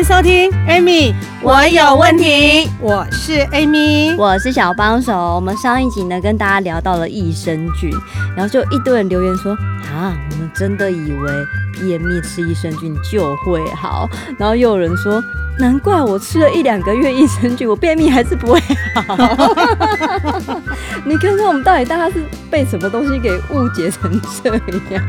迎收听 Amy，我有问题。我是 Amy，我是小帮手。我们上一集呢，跟大家聊到了益生菌，然后就一堆人留言说啊，我们真的以为便秘吃益生菌就会好，然后又有人说，难怪我吃了一两个月益生菌，我便秘还是不会好。你看看我们到底大家是被什么东西给误解成这样？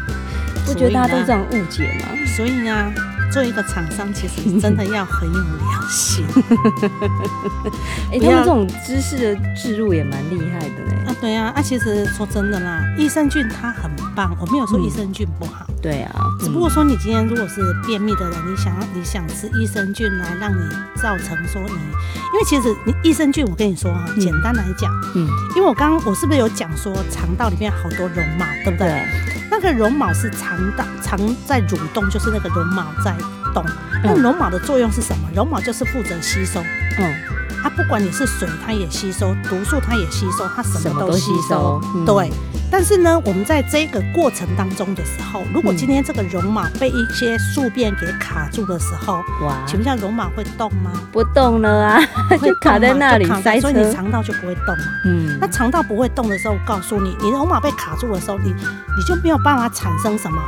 不觉得大家都这样误解吗？所以呢？做一个厂商，其实真的要很有良心。哎、欸，他们这种知识的置入也蛮厉害的嘞。啊，对啊，啊，其实说真的啦，益生菌它很棒，我没有说益生菌不好。嗯、对啊，只不过说你今天如果是便秘的人，你想要你想吃益生菌来让你造成说你，因为其实你益生菌，我跟你说哈，简单来讲，嗯，因为我刚刚我是不是有讲说肠道里面好多绒毛，对不对？对那个绒毛是肠道肠在蠕动，就是那个绒毛在动。那绒毛的作用是什么？绒毛就是负责吸收。嗯，它不管你是水，它也吸收；毒素它也吸收，它什么都吸收。对。但是呢，我们在这个过程当中的时候，如果今天这个绒毛被一些宿便给卡住的时候，哇，请问一下，绒毛会动吗？不动了啊，就卡在那里，所以你肠道就不会动嘛。嗯，那肠道不会动的时候，我告诉你，你绒毛被卡住的时候，你你就没有办法产生什么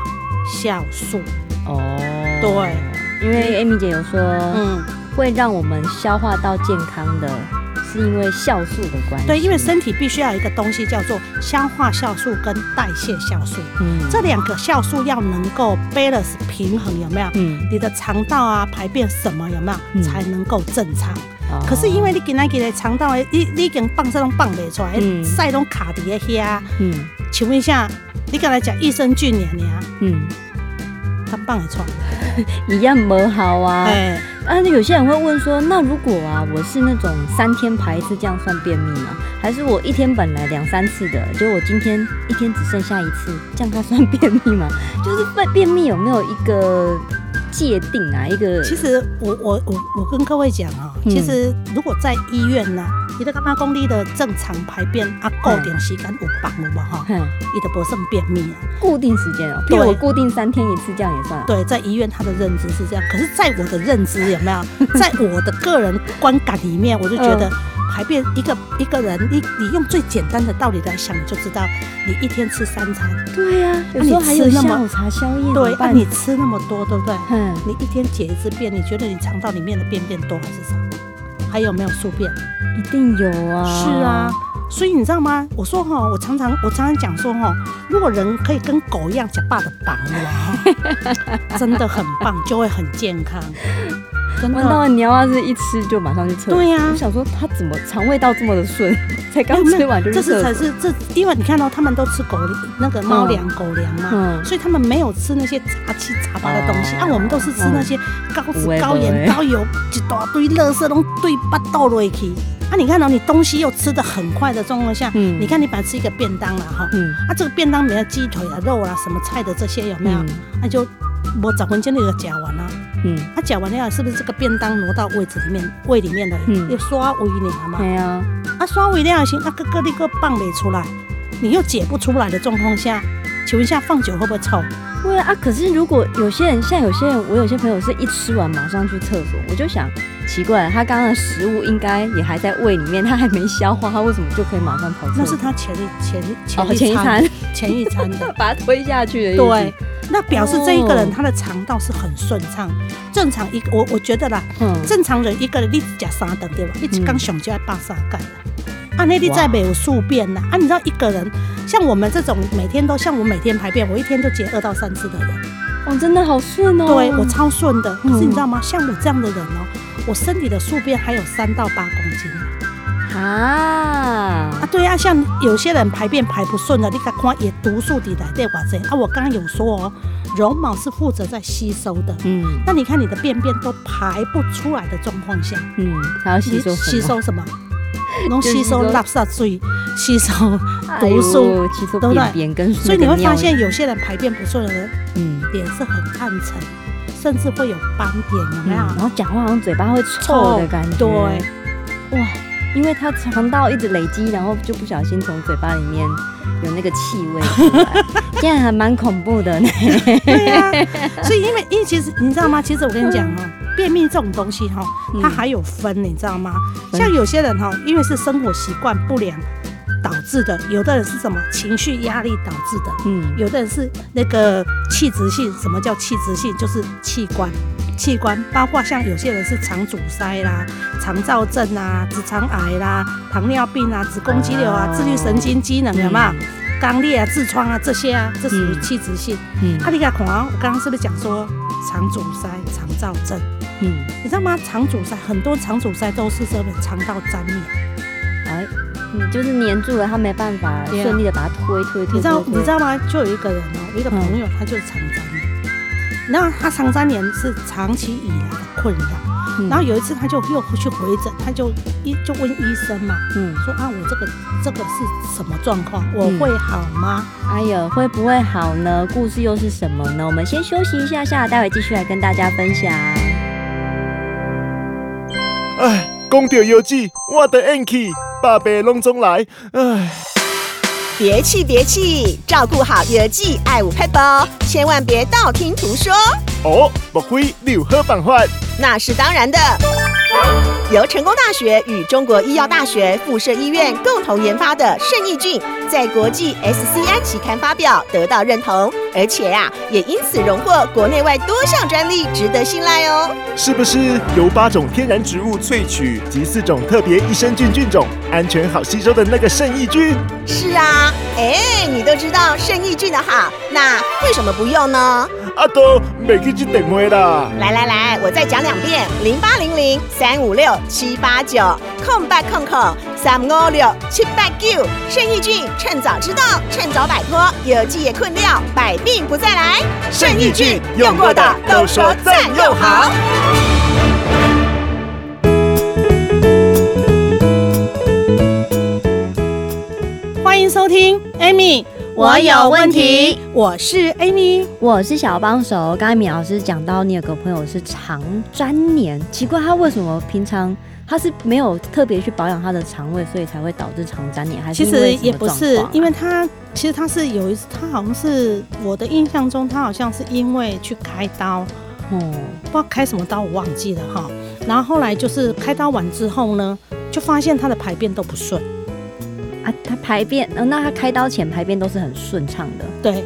酵素。哦，对，因为 Amy 姐有说，嗯，会让我们消化到健康的。是因为酵素的关系。对，因为身体必须要有一个东西叫做消化酵素跟代谢酵素。嗯，这两个酵素要能够 balance 平衡，有没有？嗯，你的肠道啊排便什么有没有、嗯、才能够正常？哦、可是因为你今仔日的肠道，你你已经放这种放不出来，塞拢卡在遐。嗯，请问一下，你刚才讲益生菌呢？你啊，嗯，它放得出来，一样不好啊。欸啊，有些人会问说，那如果啊，我是那种三天排一次，这样算便秘吗？还是我一天本来两三次的，就我今天一天只剩下一次，这样它算便秘吗？就是便便秘有没有一个界定啊？一个，其实我我我我跟各位讲啊，其实如果在医院呢。你的八公里的正常排便啊，固定时间有帮了嘛哈？你的不算便秘啊，固定时间哦，对，我固定三天一次，这样也算。对，在医院他的认知是这样，可是在我的认知有没有？在我的个人观感里面，我就觉得排便一个一个人，你你用最简单的道理来想，你就知道你一天吃三餐。对呀，有时候还有下午茶、宵夜。对，那你吃那么多，对不对？嗯。你一天解一次便，你觉得你肠道里面的便便多还是少？还有没有宿便？一定有啊！是啊，所以你知道吗？我说哈，我常常我常常讲说哈，如果人可以跟狗一样吃饱的饱哇，真的很棒，就会很健康。真的，难道你要是一吃就马上去厕所？对呀、啊，我想说他怎么肠胃道这么的顺，才刚吃完就去厕所？这是才是这，因为你看到他们都吃狗那个猫粮、狗粮嘛，嗯、所以他们没有吃那些杂七杂八的东西。啊、我们都是吃那些高脂、高盐、高油一大堆垃圾都堆巴倒落去。啊，你看到、喔、你东西又吃的很快的状况下，嗯，你看你本来吃一个便当了哈，嗯，啊，这个便当里面鸡腿啊、肉啊、什么菜的这些有没有？那、就我十分钟你就吃完了，嗯，啊，吃完了是不是这个便当挪到位置里面、胃里面的？嗯，要刷胃了嘛？对啊，啊，刷胃了行，啊，哥哥那个棒没出来，你又解不出来的状况下，请问一下放久会不会臭？会啊，可是如果有些人像有些人，我有些朋友是一吃完马上去厕所，我就想。奇怪，他刚刚的食物应该也还在胃里面，他还没消化，他为什么就可以马上跑？那是他前一前前前一餐前 一餐的，把它推下去的。对，那表示这一个人他的肠道是很顺畅。正常一个我我觉得啦，嗯，正常人一个人你只吃三顿对吧？你只刚想就要八三盖了。啊，那你再没有宿便呐？啊，你知道一个人像我们这种每天都像我每天排便，我一天都解二到三次的人，哦，真的好顺哦。对，我超顺的。可是你知道吗？像我这样的人哦。我身体的宿便还有三到八公斤啊！啊，对啊，像有些人排便排不顺的，你看看也毒素的来对吧？这啊，我刚刚有说哦，绒毛是负责在吸收的。嗯，那你看你的便便都排不出来的状况下，嗯，还要吸收吸收什么？能吸收垃圾水，吸收毒素，对不对？所以你会发现有些人排便不顺的人，嗯，脸是很暗沉，甚至会有斑点，有没有？然后讲话好像嘴巴会臭的感觉。对，哇，因为他肠道一直累积，然后就不小心从嘴巴里面有那个气味出来，这样还蛮恐怖的呢。对呀，所以因为因为其实你知道吗？其实我跟你讲哦。便秘这种东西哈，它还有分，你知道吗？像有些人哈，因为是生活习惯不良导致的，有的人是什么情绪压力导致的，嗯，有的人是那个器质性。什么叫器质性？就是器官，器官包括像有些人是肠阻塞啦、肠燥症啊、直肠癌啦、糖尿病啊、子宫肌瘤啊、自律神经机能有没有？肛裂啊、痔疮啊这些啊，这属于器质性。嗯，阿丽卡孔啊，我刚刚是不是讲说肠阻塞、肠燥症？嗯，你知道吗？肠阻塞很多，肠阻塞都是这个肠道粘连，哎，嗯，就是黏住了，他没办法顺利的把它推推推。你知道你知道吗？就有一个人哦，有一个朋友，他就是肠粘连，然后他肠粘连是长期以来的困扰，然后有一次他就又去回诊，他就医就问医生嘛，嗯，说啊，我这个这个是什么状况？我会好吗？哎呦，会不会好呢？故事又是什么呢？我们先休息一下下，待会继续来跟大家分享。哎，讲到药剂，我的运气，百病拢总来。哎，别气别气，照顾好药剂，爱五配宝，千万别道听途说。哦，莫非你有好办法？那是当然的。由成功大学与中国医药大学附设医院共同研发的圣益菌，在国际 SCI 期刊发表，得到认同，而且呀，也因此荣获国内外多项专利，值得信赖哦。是不是由八种天然植物萃取及四种特别益生菌菌种，安全好吸收的那个圣益菌？是啊，哎，你都知道圣益菌的好，那为什么不用呢？阿都没去接电话啦。来来来，我再讲两遍：零八零零三五六。七八九空八空空三五六七八九，圣益菌趁早知道，趁早摆脱药剂也困扰，百病不再来。圣益菌用过的都说赞又好。欢迎收听 Amy，我有问题。我是 Amy，我是小帮手。刚才米老师讲到，你有个朋友是肠粘连，奇怪他为什么平常？他是没有特别去保养他的肠胃，所以才会导致肠粘连，还是？其实也不是，因为他其实他是有一次，他好像是我的印象中，他好像是因为去开刀，哦，不知道开什么刀，我忘记了哈。然后后来就是开刀完之后呢，就发现他的排便都不顺啊，他排便，那他开刀前排便都是很顺畅的，对。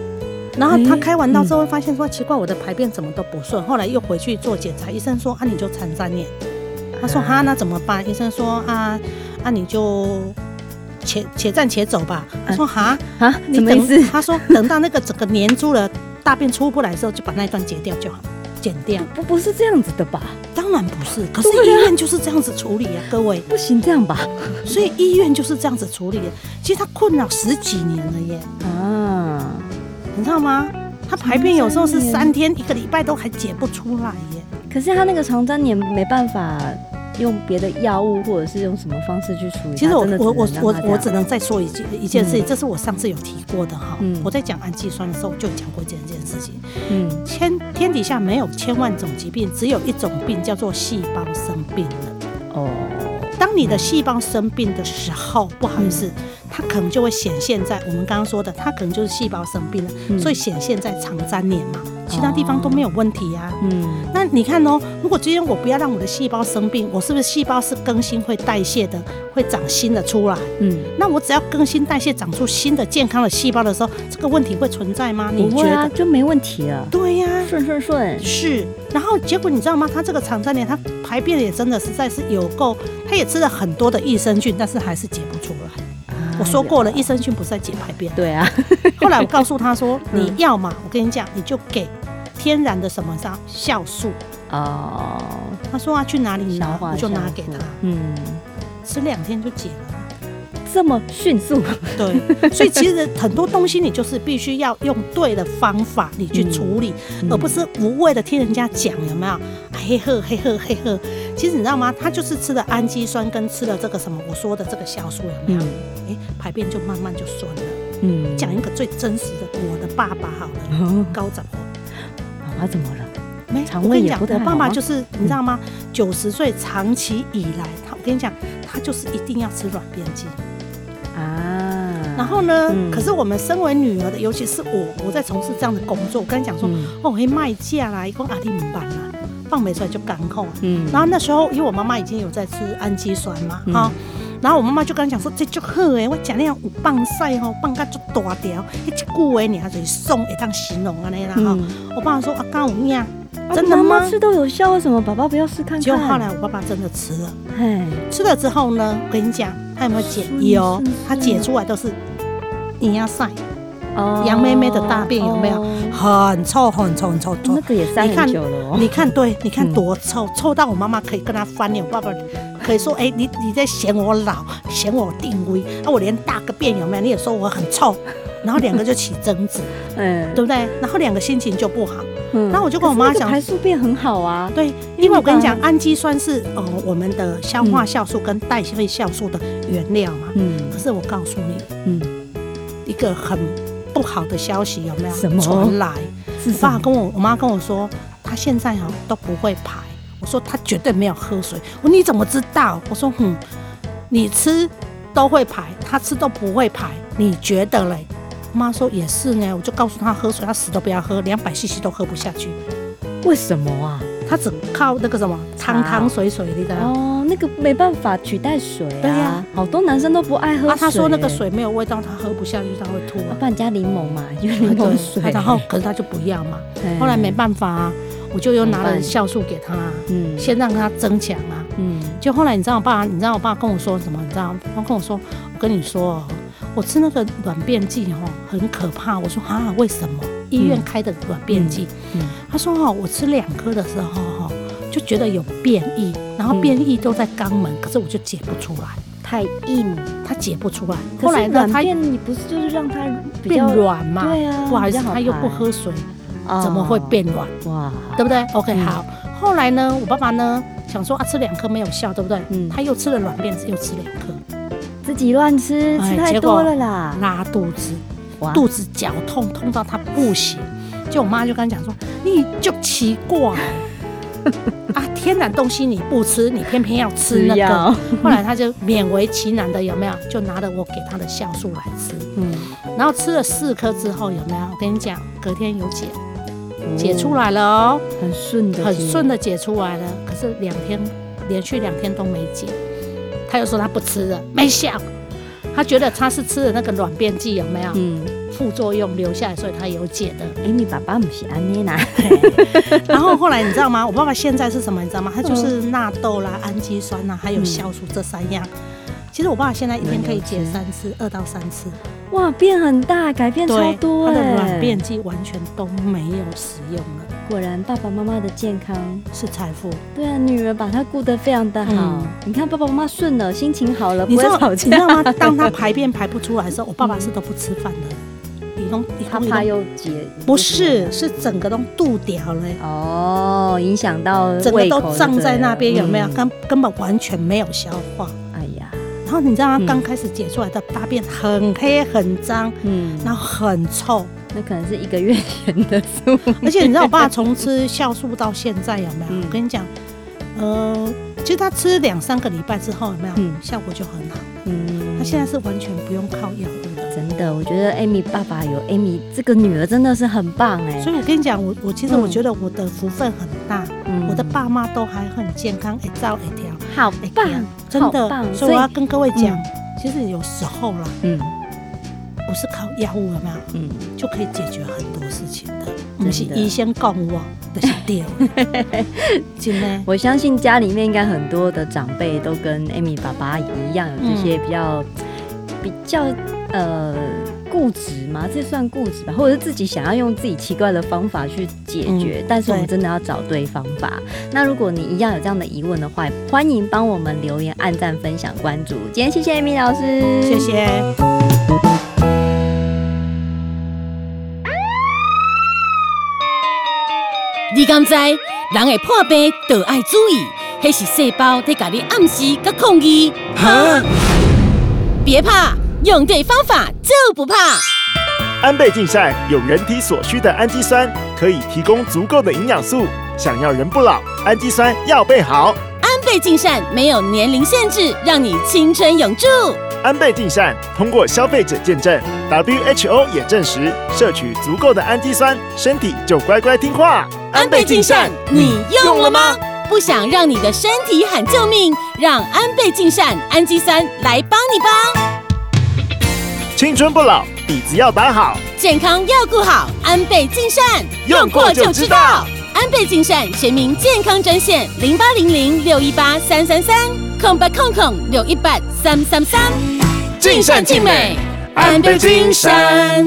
然后他开完刀之后，发现说奇怪，我的排便怎么都不顺。后来又回去做检查，医生说啊，你就残粘连。他说哈，那怎么办？医生说啊，那、啊、你就且且战且走吧。他说哈啊，你等，什么意思？他说等到那个整个黏住了，大便出不来的时候，就把那一段截掉就好，剪掉。不不是这样子的吧？当然不是，可是医院就是这样子处理呀、啊，各位。不行这样吧？所以医院就是这样子处理的。其实他困扰十几年了耶。啊，你知道吗？他排便有时候是三天、一个礼拜都还解不出来耶。可是他那个肠粘连没办法用别的药物，或者是用什么方式去处理？其实我我我我我只能再说一句一件事情，这是我上次有提过的哈。嗯，我在讲氨基酸的时候就讲过这件事情。嗯，天天底下没有千万种疾病，只有一种病叫做细胞生病了。哦，当你的细胞生病的时候，不好意思。它可能就会显现在我们刚刚说的，它可能就是细胞生病了，嗯、所以显现在肠粘连嘛，其他地方都没有问题呀、啊。嗯，那你看哦，如果今天我不要让我的细胞生病，我是不是细胞是更新会代谢的，会长新的出来？嗯，那我只要更新代谢长出新的健康的细胞的时候，这个问题会存在吗？你觉得、啊、就没问题了？对呀、啊，顺顺顺是。然后结果你知道吗？他这个肠粘连，他排便也真的实在是有够，他也吃了很多的益生菌，但是还是解不出来。我说过了，益生菌不是在解排便。对啊。后来我告诉他说：“你要嘛，我跟你讲，你就给天然的什么啥酵素。”哦。他说啊，去哪里拿？我就拿给他。嗯。吃两天就解了。这么迅速。对，所以其实很多东西你就是必须要用对的方法你去处理，嗯、而不是无谓的听人家讲有没有？嘿呵嘿呵嘿呵，其实你知道吗？他就是吃了氨基酸跟吃了这个什么我说的这个酵素有没有？哎、嗯欸，排便就慢慢就顺了。嗯，讲一个最真实的，我的爸爸好了，嗯、高长我，爸爸怎么了？没，我跟你讲，我爸爸就是你知道吗？九十岁长期以来，他我跟你讲，他就是一定要吃软便剂啊。然后呢，嗯、可是我们身为女儿的，尤其是我，我在从事这样的工作，我跟你讲说，嗯、哦，会卖价啦，一共阿弟五班啦，放没出来就干扣。嗯，然后那时候，因为我妈妈已经有在吃氨基酸嘛，哈、嗯。然后我妈妈就跟他讲说，这就好哎，我讲那样有棒晒吼，棒甲就大条，一句话你还是送一趟形容啊那啦哈。我爸爸说啊，刚有影，真的吗？吃都有效，为什么爸爸不要试看看？结果后来我爸爸真的吃了，嘿，吃了之后呢，我跟你讲，他有没有解？有，他解出来都是营养晒。杨妹妹的大便有没有很臭很臭很臭？那个也三很久了。你看，对，你看多臭，臭到我妈妈可以跟她翻脸。我爸爸可以说：“哎，你你在嫌我老，嫌我定位。啊，我连大个便有没有？你也说我很臭。”然后两个就起争执，嗯，对不对？然后两个心情就不好。嗯，然后我就跟我妈讲，排宿便很好啊。对，因为我跟你讲，氨基酸是呃我们的消化酵素跟代谢酵素的原料嘛。嗯。可是我告诉你，嗯，一个很。不好的消息有没有传来？我爸跟我，我妈跟我说，他现在哦都不会排。我说他绝对没有喝水。我说你怎么知道？我说哼，你吃都会排，他吃都不会排，你觉得嘞？妈说也是呢。我就告诉他喝水，他死都不要喝，两百 CC 都喝不下去。为什么啊？他只靠那个什么汤汤水水的哦，那个没办法取代水啊。对呀，好多男生都不爱喝水。他说那个水没有味道，他喝不下去，他会吐。不然加柠檬嘛，就柠檬水。然后可是他就不要嘛。后来没办法啊，我就又拿了酵素给他，嗯，先让他增强啊，嗯。就后来你知道我爸，你知道我爸跟我说什么？你知道他跟我说，我跟你说，我吃那个软便剂哦，很可怕。我说啊，为什么？医院开的软便剂，他说哈，我吃两颗的时候哈，就觉得有变异，然后变异都在肛门，可是我就解不出来，太硬，他解不出来。后来呢，软便你不是就是让它变软吗？对啊，不好意思，他又不喝水，怎么会变软？哇，对不对？OK，好。后来呢，我爸爸呢想说啊，吃两颗没有效，对不对？嗯，他又吃了软便，又吃两颗，自己乱吃，吃太多了啦，拉肚子。肚子绞痛，痛到他不行，就我妈就跟他讲说：“你就奇怪 啊，天然东西你不吃，你偏偏要吃那个。” 后来他就勉为其难的有没有？就拿了我给他的酵素来吃，嗯，然后吃了四颗之后有没有？我跟你讲，隔天有解，解出来了哦，很顺的，很顺的解出来了。可是两天连续两天都没解，他又说他不吃了，没效。他觉得他是吃的那个软便剂有没有？嗯，副作用留下来，所以他有解的。哎，你爸爸不是安妮娜。然后后来你知道吗？我爸爸现在是什么？你知道吗？他就是纳豆啦、氨基酸啦，还有酵素这三样。其实我爸爸现在一天可以解三次，二到三次。哇，变很大，改变超多。他的软便剂完全都没有使用了。果然，爸爸妈妈的健康是财富。对啊，女儿把他顾得非常的好。嗯、你看，爸爸妈妈顺了，心情好了，不会吵架。你知道吗？当他排便排不出来的时候，我爸爸是都不吃饭的。他怕又结？不是，是整个都肚掉了。哦，影响到整个都胀在那边，有没有？根、嗯、根本完全没有消化。哎呀，然后你知道他刚开始解出来的大便很黑很脏，嗯，然后很臭。那可能是一个月前的事，而且你知道我爸从吃酵素到现在有没有？我跟你讲，呃，其实他吃两三个礼拜之后有没有？嗯，效果就很好。嗯，他现在是完全不用靠药的。真的，我觉得 Amy 爸爸有 Amy 这个女儿真的是很棒哎。所以我跟你讲，我我其实我觉得我的福分很大，我的爸妈都还很健康，一照一条，好棒，真的。所以我要跟各位讲，其实有时候啦，嗯。不是靠药物有没有？嗯，就可以解决很多事情的。不是医生告诉我的是对。真的，我相信家里面应该很多的长辈都跟 Amy 爸爸一样，有这些比较、嗯、比较呃固执嘛？这算固执吧？或者是自己想要用自己奇怪的方法去解决？嗯、但是我们真的要找对方法。那如果你一样有这样的疑问的话，欢迎帮我们留言、按赞、分享、关注。今天谢谢 Amy 老师，谢谢。你敢知人会破病，都爱注意，那是细胞在给你暗示跟抗议。哈？别怕。用对方法就不怕。安倍晋善有人体所需的氨基酸，可以提供足够的营养素。想要人不老，氨基酸要备好。安倍晋善没有年龄限制，让你青春永驻。安倍晋善通过消费者见证，WHO 也证实，摄取足够的氨基酸，身体就乖乖听话。安倍晋善，你用了吗？不想让你的身体喊救命，让安倍晋善氨基酸来帮你吧。青春不老，底子要打好，健康要顾好。安倍晋善用过就知道。安倍晋善全民健康专线零八零零六一八三三三空白空空六一八三三三。尽善尽美，安倍晋善。